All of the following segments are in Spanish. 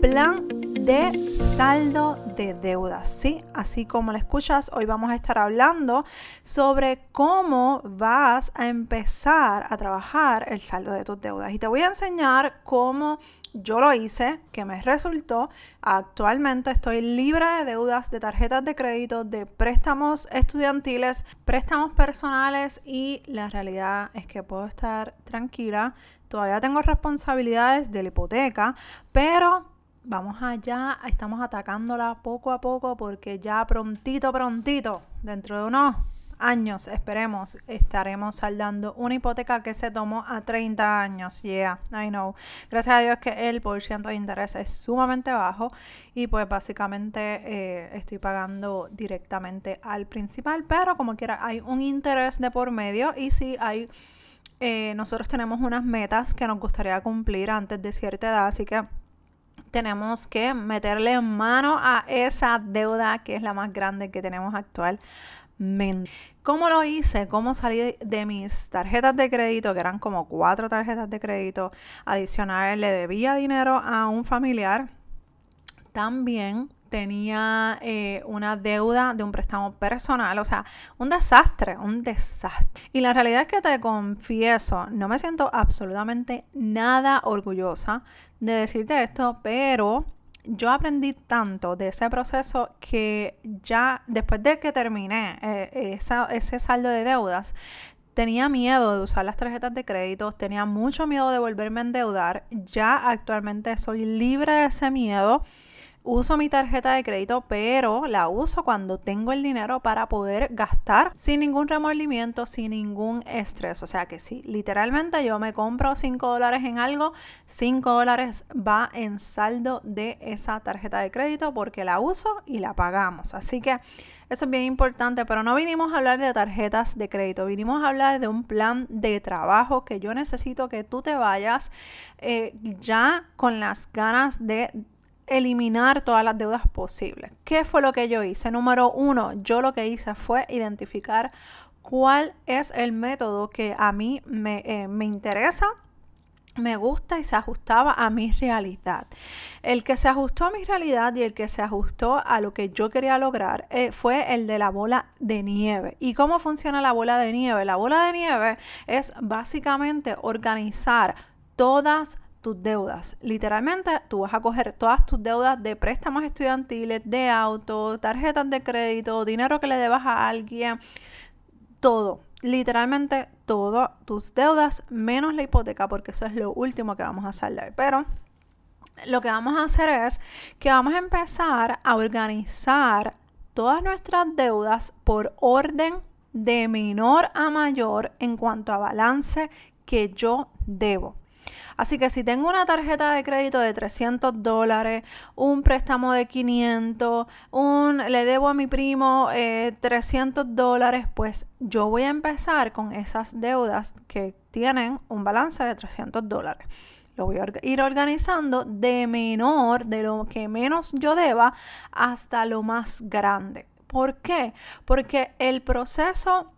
plan de saldo de deudas, ¿sí? Así como lo escuchas, hoy vamos a estar hablando sobre cómo vas a empezar a trabajar el saldo de tus deudas. Y te voy a enseñar cómo yo lo hice, que me resultó. Actualmente estoy libre de deudas, de tarjetas de crédito, de préstamos estudiantiles, préstamos personales y la realidad es que puedo estar tranquila. Todavía tengo responsabilidades de la hipoteca, pero vamos allá, estamos atacándola poco a poco porque ya prontito, prontito, dentro de unos años, esperemos, estaremos saldando una hipoteca que se tomó a 30 años. Yeah, I know. Gracias a Dios que el por ciento de interés es sumamente bajo y pues básicamente eh, estoy pagando directamente al principal, pero como quiera hay un interés de por medio y si hay... Eh, nosotros tenemos unas metas que nos gustaría cumplir antes de cierta edad, así que tenemos que meterle mano a esa deuda que es la más grande que tenemos actualmente. ¿Cómo lo hice? ¿Cómo salí de mis tarjetas de crédito, que eran como cuatro tarjetas de crédito adicionales? Le debía dinero a un familiar. También tenía eh, una deuda de un préstamo personal, o sea, un desastre, un desastre. Y la realidad es que te confieso, no me siento absolutamente nada orgullosa de decirte esto, pero yo aprendí tanto de ese proceso que ya después de que terminé eh, ese saldo de deudas, tenía miedo de usar las tarjetas de crédito, tenía mucho miedo de volverme a endeudar. Ya actualmente soy libre de ese miedo uso mi tarjeta de crédito, pero la uso cuando tengo el dinero para poder gastar sin ningún remordimiento, sin ningún estrés. O sea que si literalmente yo me compro 5 dólares en algo, 5 dólares va en saldo de esa tarjeta de crédito porque la uso y la pagamos. Así que eso es bien importante, pero no vinimos a hablar de tarjetas de crédito, vinimos a hablar de un plan de trabajo que yo necesito que tú te vayas eh, ya con las ganas de eliminar todas las deudas posibles. ¿Qué fue lo que yo hice? Número uno, yo lo que hice fue identificar cuál es el método que a mí me, eh, interesa me gusta y se ajustaba a mi realidad. El que se ajustó a mi realidad y el que se ajustó a lo que yo quería lograr eh, fue el de la bola de nieve. ¿Y cómo funciona la bola de nieve? La bola de nieve es básicamente organizar todas tus deudas. Literalmente, tú vas a coger todas tus deudas de préstamos estudiantiles, de auto, tarjetas de crédito, dinero que le debas a alguien, todo. Literalmente todo, tus deudas menos la hipoteca, porque eso es lo último que vamos a saldar. Pero lo que vamos a hacer es que vamos a empezar a organizar todas nuestras deudas por orden de menor a mayor en cuanto a balance que yo debo. Así que si tengo una tarjeta de crédito de 300 dólares, un préstamo de 500, un, le debo a mi primo 300 eh, dólares, pues yo voy a empezar con esas deudas que tienen un balance de 300 dólares. Lo voy a ir organizando de menor, de lo que menos yo deba, hasta lo más grande. ¿Por qué? Porque el proceso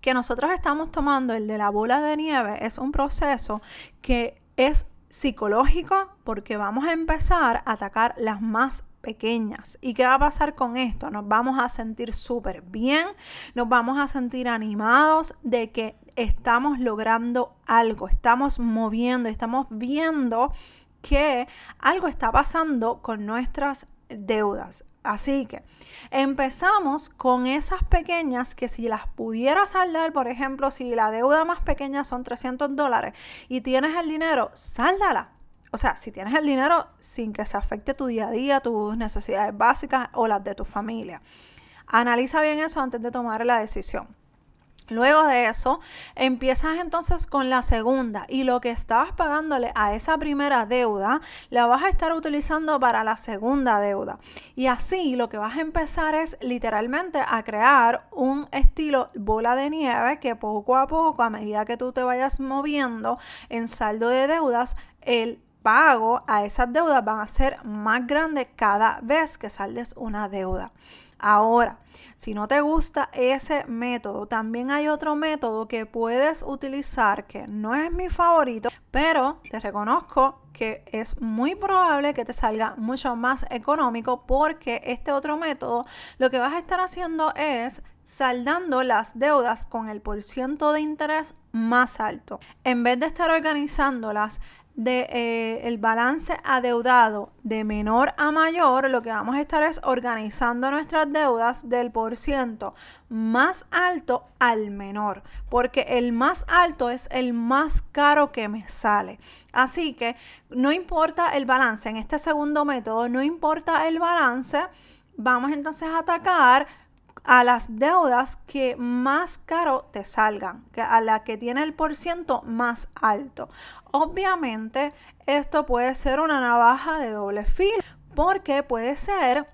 que nosotros estamos tomando, el de la bola de nieve, es un proceso que es psicológico porque vamos a empezar a atacar las más pequeñas. ¿Y qué va a pasar con esto? Nos vamos a sentir súper bien, nos vamos a sentir animados de que estamos logrando algo, estamos moviendo, estamos viendo que algo está pasando con nuestras deudas. Así que empezamos con esas pequeñas que si las pudiera saldar, por ejemplo, si la deuda más pequeña son 300 dólares y tienes el dinero, sáldala. O sea, si tienes el dinero sin que se afecte tu día a día, tus necesidades básicas o las de tu familia. Analiza bien eso antes de tomar la decisión. Luego de eso, empiezas entonces con la segunda y lo que estabas pagándole a esa primera deuda, la vas a estar utilizando para la segunda deuda. Y así lo que vas a empezar es literalmente a crear un estilo bola de nieve que poco a poco, a medida que tú te vayas moviendo en saldo de deudas, el pago a esas deudas van a ser más grandes cada vez que saldes una deuda. Ahora, si no te gusta ese método, también hay otro método que puedes utilizar que no es mi favorito, pero te reconozco que es muy probable que te salga mucho más económico porque este otro método lo que vas a estar haciendo es saldando las deudas con el porciento de interés más alto. En vez de estar organizándolas de eh, balance adeudado de menor a mayor, lo que vamos a estar es organizando nuestras deudas del por ciento más alto al menor, porque el más alto es el más caro que me sale. Así que no importa el balance, en este segundo método no importa el balance, vamos entonces a atacar a las deudas que más caro te salgan, a la que tiene el porciento más alto. Obviamente, esto puede ser una navaja de doble filo, porque puede ser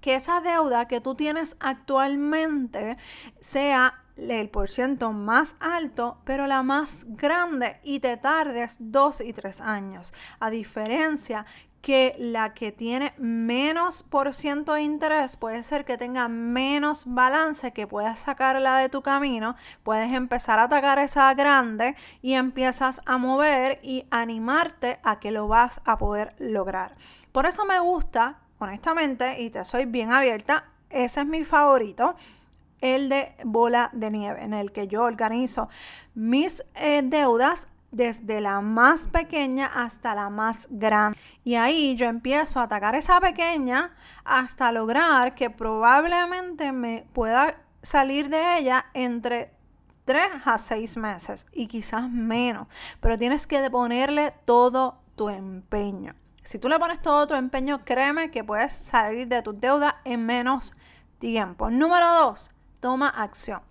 que esa deuda que tú tienes actualmente sea el porciento más alto, pero la más grande y te tardes dos y tres años. A diferencia que la que tiene menos por ciento de interés puede ser que tenga menos balance, que puedas sacarla de tu camino, puedes empezar a atacar esa grande y empiezas a mover y animarte a que lo vas a poder lograr. Por eso me gusta, honestamente, y te soy bien abierta, ese es mi favorito el de bola de nieve, en el que yo organizo mis eh, deudas desde la más pequeña hasta la más grande. Y ahí yo empiezo a atacar esa pequeña hasta lograr que probablemente me pueda salir de ella entre 3 a 6 meses y quizás menos. Pero tienes que ponerle todo tu empeño. Si tú le pones todo tu empeño, créeme que puedes salir de tu deuda en menos tiempo. Número 2, toma acción.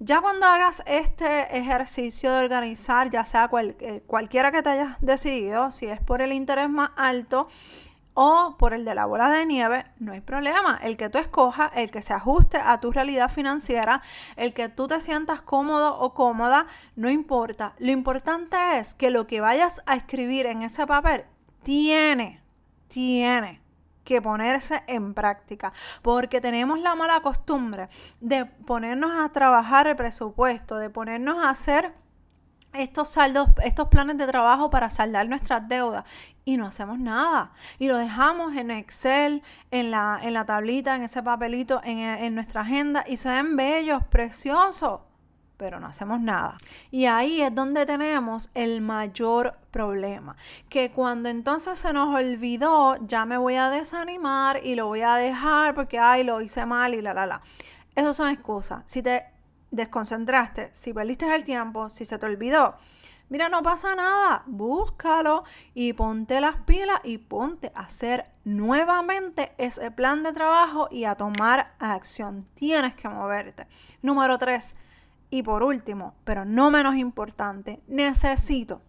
Ya cuando hagas este ejercicio de organizar, ya sea eh, cualquiera que te hayas decidido, si es por el interés más alto o por el de la bola de nieve, no hay problema. El que tú escojas, el que se ajuste a tu realidad financiera, el que tú te sientas cómodo o cómoda, no importa. Lo importante es que lo que vayas a escribir en ese papel tiene, tiene que ponerse en práctica, porque tenemos la mala costumbre de ponernos a trabajar el presupuesto, de ponernos a hacer estos saldos, estos planes de trabajo para saldar nuestras deudas y no hacemos nada. Y lo dejamos en Excel, en la, en la tablita, en ese papelito, en, en nuestra agenda y se ven bellos, preciosos pero no hacemos nada. Y ahí es donde tenemos el mayor problema, que cuando entonces se nos olvidó, ya me voy a desanimar y lo voy a dejar porque, ay, lo hice mal y la, la, la. Esas son excusas. Si te desconcentraste, si perdiste el tiempo, si se te olvidó, mira, no pasa nada, búscalo y ponte las pilas y ponte a hacer nuevamente ese plan de trabajo y a tomar acción. Tienes que moverte. Número tres, y por último, pero no menos importante, necesito,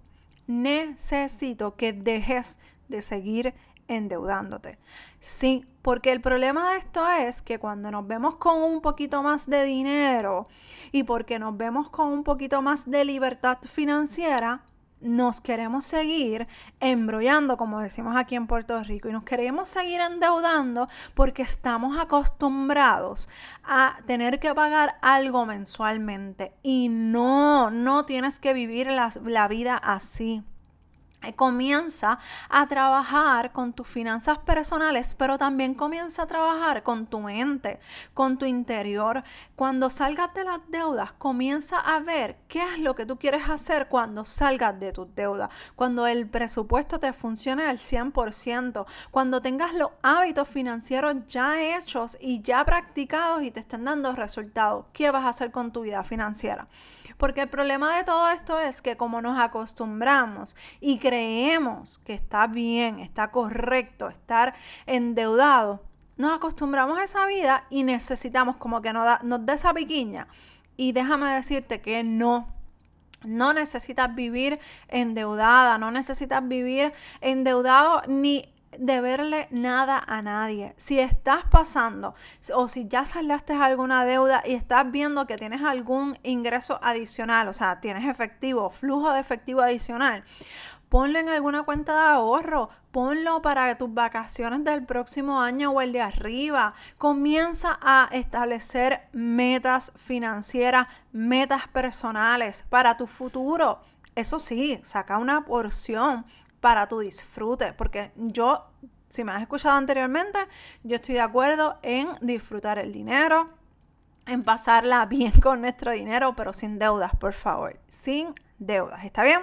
necesito que dejes de seguir endeudándote. Sí, porque el problema de esto es que cuando nos vemos con un poquito más de dinero y porque nos vemos con un poquito más de libertad financiera, nos queremos seguir embrollando, como decimos aquí en Puerto Rico, y nos queremos seguir endeudando porque estamos acostumbrados a tener que pagar algo mensualmente. Y no, no tienes que vivir la, la vida así. Comienza a trabajar con tus finanzas personales, pero también comienza a trabajar con tu mente, con tu interior. Cuando salgas de las deudas, comienza a ver qué es lo que tú quieres hacer cuando salgas de tus deudas, cuando el presupuesto te funcione al 100%, cuando tengas los hábitos financieros ya hechos y ya practicados y te estén dando resultados. ¿Qué vas a hacer con tu vida financiera? Porque el problema de todo esto es que como nos acostumbramos y creemos que está bien, está correcto estar endeudado, nos acostumbramos a esa vida y necesitamos como que nos, da, nos dé esa piquiña Y déjame decirte que no no necesitas vivir endeudada, no necesitas vivir endeudado ni deberle nada a nadie. Si estás pasando o si ya saldaste alguna deuda y estás viendo que tienes algún ingreso adicional, o sea, tienes efectivo, flujo de efectivo adicional, ponlo en alguna cuenta de ahorro, ponlo para tus vacaciones del próximo año o el de arriba. Comienza a establecer metas financieras, metas personales para tu futuro. Eso sí, saca una porción para tu disfrute, porque yo, si me has escuchado anteriormente, yo estoy de acuerdo en disfrutar el dinero, en pasarla bien con nuestro dinero, pero sin deudas, por favor, sin deudas, ¿está bien?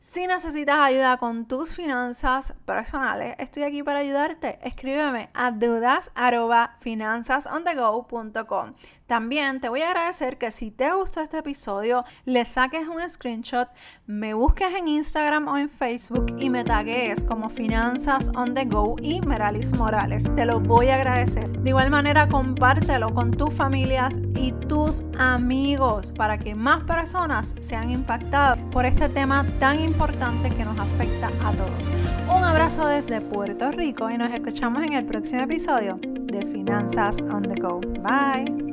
Si necesitas ayuda con tus finanzas personales, estoy aquí para ayudarte. Escríbeme a deudas.finanzasonthego.com. También te voy a agradecer que si te gustó este episodio, le saques un screenshot, me busques en Instagram o en Facebook y me tagues como Finanzas on the Go y Meralis Morales. Te lo voy a agradecer. De igual manera, compártelo con tus familias y tus amigos para que más personas sean impactadas por este tema tan importante que nos afecta a todos. Un abrazo desde Puerto Rico y nos escuchamos en el próximo episodio de Finanzas on the Go. Bye.